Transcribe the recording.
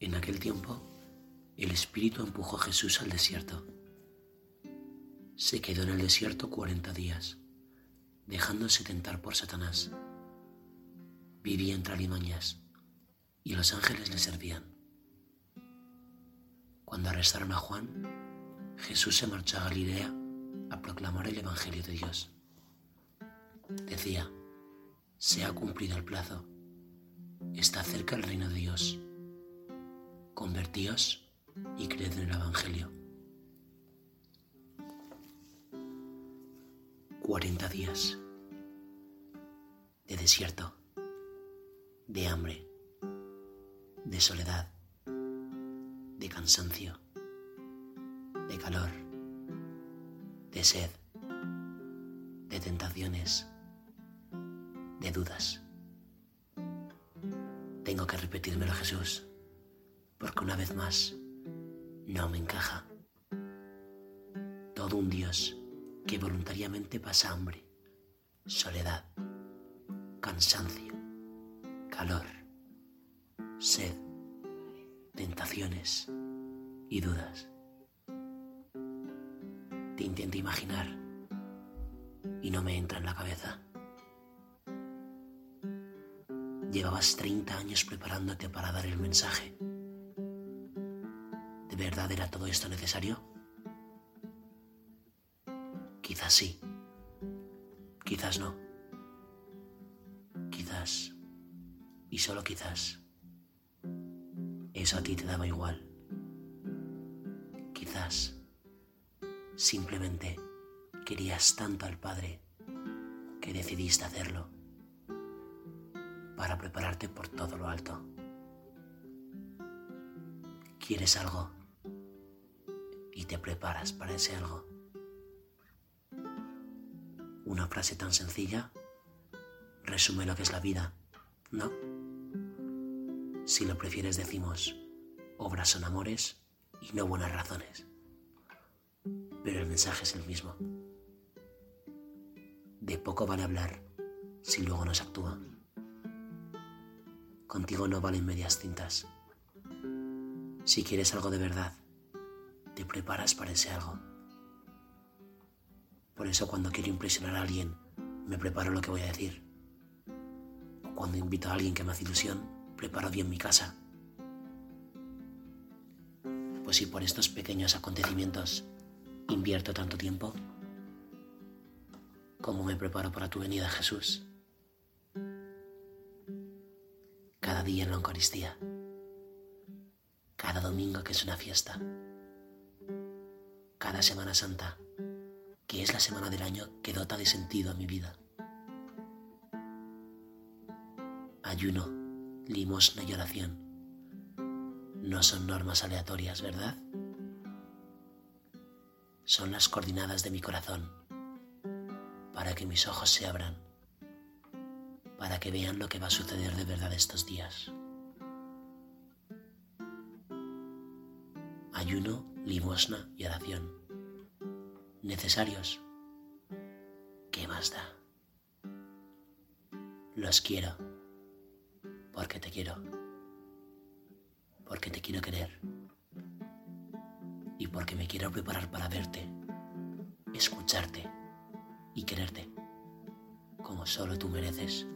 En aquel tiempo, el Espíritu empujó a Jesús al desierto. Se quedó en el desierto cuarenta días, dejándose tentar por Satanás. Vivía entre alimañas y los ángeles le servían. Cuando arrestaron a Juan, Jesús se marchó a Galilea a proclamar el Evangelio de Dios. Decía, se ha cumplido el plazo, está cerca el reino de Dios convertíos y creed en el Evangelio. 40 días de desierto, de hambre, de soledad, de cansancio, de calor, de sed, de tentaciones, de dudas. Tengo que repetírmelo, Jesús porque una vez más no me encaja. Todo un Dios que voluntariamente pasa hambre, soledad, cansancio, calor, sed, tentaciones y dudas. Te intento imaginar y no me entra en la cabeza. Llevabas 30 años preparándote para dar el mensaje verdad era todo esto necesario? Quizás sí, quizás no, quizás, y solo quizás, eso a ti te daba igual. Quizás simplemente querías tanto al Padre que decidiste hacerlo para prepararte por todo lo alto. ¿Quieres algo? Y te preparas para ese algo. Una frase tan sencilla resume lo que es la vida, ¿no? Si lo prefieres decimos, obras son amores y no buenas razones. Pero el mensaje es el mismo. De poco vale hablar si luego no se actúa. Contigo no valen medias tintas. Si quieres algo de verdad, te preparas para ese algo. Por eso cuando quiero impresionar a alguien, me preparo lo que voy a decir. O cuando invito a alguien que me hace ilusión, preparo bien mi casa. Pues si por estos pequeños acontecimientos invierto tanto tiempo, ¿cómo me preparo para tu venida, Jesús? Cada día en la Eucaristía, cada domingo que es una fiesta cada Semana Santa, que es la semana del año que dota de sentido a mi vida. Ayuno, limosna y oración no son normas aleatorias, ¿verdad? Son las coordinadas de mi corazón para que mis ojos se abran, para que vean lo que va a suceder de verdad estos días. Ayuno, limosna y oración necesarios. ¿Qué más da? Los quiero porque te quiero, porque te quiero querer y porque me quiero preparar para verte, escucharte y quererte como solo tú mereces.